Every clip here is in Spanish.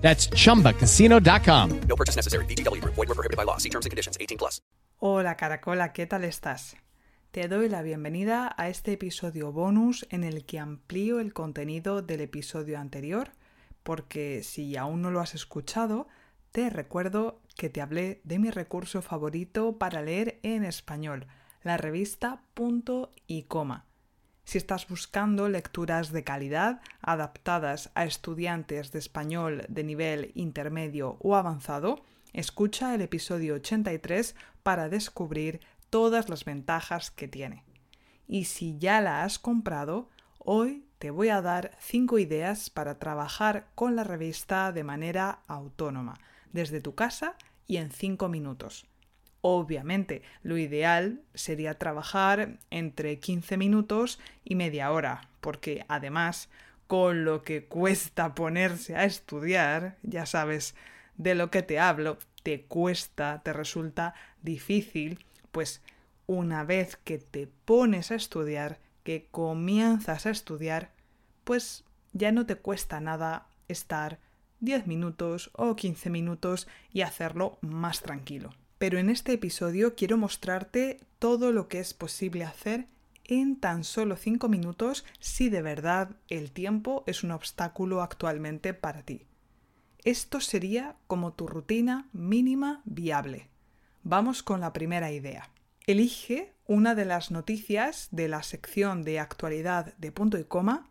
That's chumbacasino.com. No purchase necessary. Group. Void were prohibited by law. See terms and conditions. 18 plus. Hola Caracola, ¿qué tal estás? Te doy la bienvenida a este episodio bonus en el que amplío el contenido del episodio anterior, porque si aún no lo has escuchado, te recuerdo que te hablé de mi recurso favorito para leer en español, la revista Punto y Coma. Si estás buscando lecturas de calidad adaptadas a estudiantes de español de nivel intermedio o avanzado, escucha el episodio 83 para descubrir todas las ventajas que tiene. Y si ya la has comprado, hoy te voy a dar 5 ideas para trabajar con la revista de manera autónoma, desde tu casa y en 5 minutos. Obviamente, lo ideal sería trabajar entre 15 minutos y media hora, porque además, con lo que cuesta ponerse a estudiar, ya sabes de lo que te hablo, te cuesta, te resulta difícil, pues una vez que te pones a estudiar, que comienzas a estudiar, pues ya no te cuesta nada estar 10 minutos o 15 minutos y hacerlo más tranquilo pero en este episodio quiero mostrarte todo lo que es posible hacer en tan solo 5 minutos si de verdad el tiempo es un obstáculo actualmente para ti. Esto sería como tu rutina mínima viable. Vamos con la primera idea. Elige una de las noticias de la sección de actualidad de punto y coma,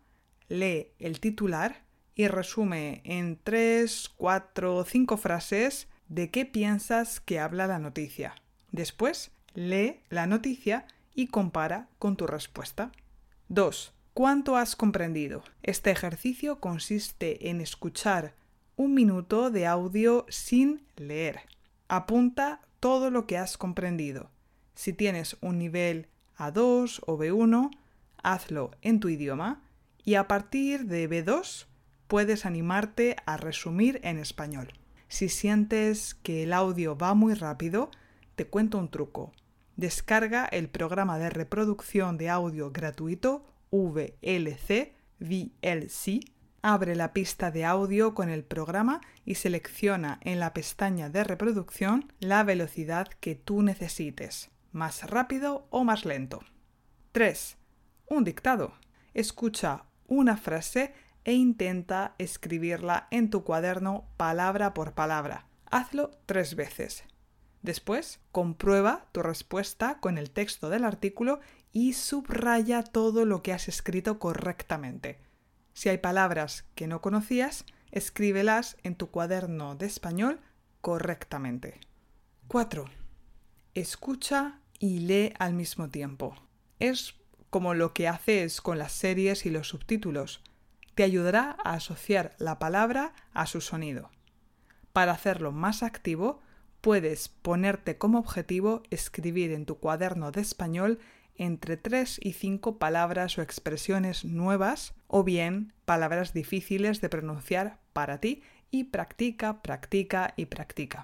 lee el titular y resume en 3, 4 o 5 frases de qué piensas que habla la noticia. Después, lee la noticia y compara con tu respuesta. 2. ¿Cuánto has comprendido? Este ejercicio consiste en escuchar un minuto de audio sin leer. Apunta todo lo que has comprendido. Si tienes un nivel A2 o B1, hazlo en tu idioma y a partir de B2 puedes animarte a resumir en español. Si sientes que el audio va muy rápido, te cuento un truco. Descarga el programa de reproducción de audio gratuito VLC, VLC, abre la pista de audio con el programa y selecciona en la pestaña de reproducción la velocidad que tú necesites, más rápido o más lento. 3. Un dictado. Escucha una frase e intenta escribirla en tu cuaderno palabra por palabra. Hazlo tres veces. Después, comprueba tu respuesta con el texto del artículo y subraya todo lo que has escrito correctamente. Si hay palabras que no conocías, escríbelas en tu cuaderno de español correctamente. 4. Escucha y lee al mismo tiempo. Es como lo que haces con las series y los subtítulos te ayudará a asociar la palabra a su sonido. Para hacerlo más activo, puedes ponerte como objetivo escribir en tu cuaderno de español entre 3 y 5 palabras o expresiones nuevas o bien palabras difíciles de pronunciar para ti y practica, practica y practica.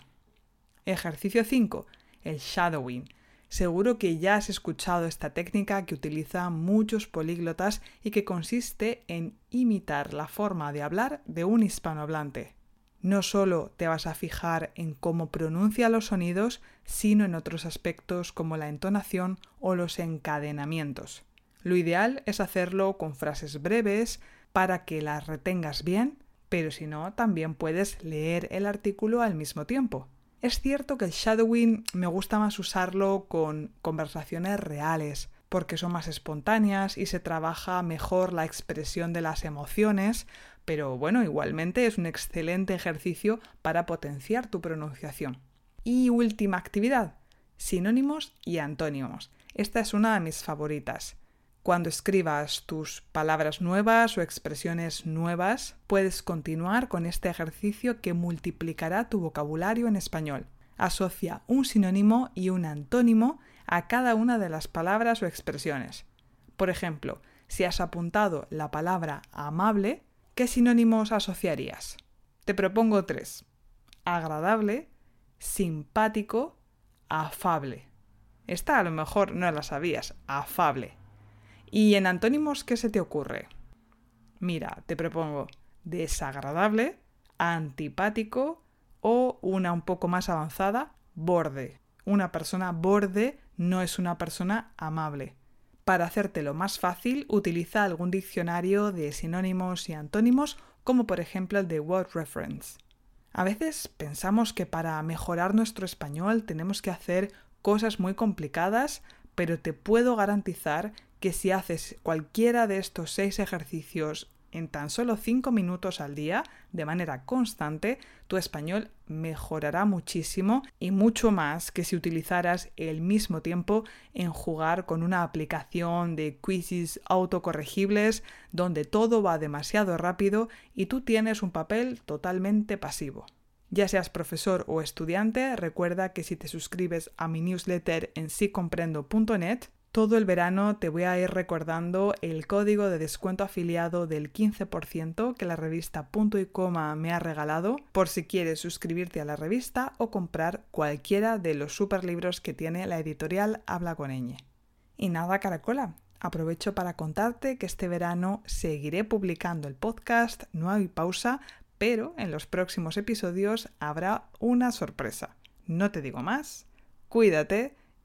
Ejercicio 5. El shadowing. Seguro que ya has escuchado esta técnica que utilizan muchos políglotas y que consiste en imitar la forma de hablar de un hispanohablante. No solo te vas a fijar en cómo pronuncia los sonidos, sino en otros aspectos como la entonación o los encadenamientos. Lo ideal es hacerlo con frases breves para que las retengas bien, pero si no, también puedes leer el artículo al mismo tiempo. Es cierto que el shadowing me gusta más usarlo con conversaciones reales, porque son más espontáneas y se trabaja mejor la expresión de las emociones, pero bueno, igualmente es un excelente ejercicio para potenciar tu pronunciación. Y última actividad, sinónimos y antónimos. Esta es una de mis favoritas. Cuando escribas tus palabras nuevas o expresiones nuevas, puedes continuar con este ejercicio que multiplicará tu vocabulario en español. Asocia un sinónimo y un antónimo a cada una de las palabras o expresiones. Por ejemplo, si has apuntado la palabra amable, ¿qué sinónimos asociarías? Te propongo tres. Agradable, simpático, afable. Esta a lo mejor no la sabías, afable. ¿Y en antónimos qué se te ocurre? Mira, te propongo desagradable, antipático o una un poco más avanzada, borde. Una persona borde no es una persona amable. Para hacértelo más fácil, utiliza algún diccionario de sinónimos y antónimos, como por ejemplo el de Word Reference. A veces pensamos que para mejorar nuestro español tenemos que hacer cosas muy complicadas, pero te puedo garantizar que si haces cualquiera de estos seis ejercicios en tan solo 5 minutos al día, de manera constante, tu español mejorará muchísimo y mucho más que si utilizaras el mismo tiempo en jugar con una aplicación de quizzes autocorregibles donde todo va demasiado rápido y tú tienes un papel totalmente pasivo. Ya seas profesor o estudiante, recuerda que si te suscribes a mi newsletter en sicomprendo.net, todo el verano te voy a ir recordando el código de descuento afiliado del 15% que la revista Punto y Coma me ha regalado por si quieres suscribirte a la revista o comprar cualquiera de los superlibros que tiene la editorial Habla con Ñ. Y nada, caracola. Aprovecho para contarte que este verano seguiré publicando el podcast, no hay pausa, pero en los próximos episodios habrá una sorpresa. No te digo más, cuídate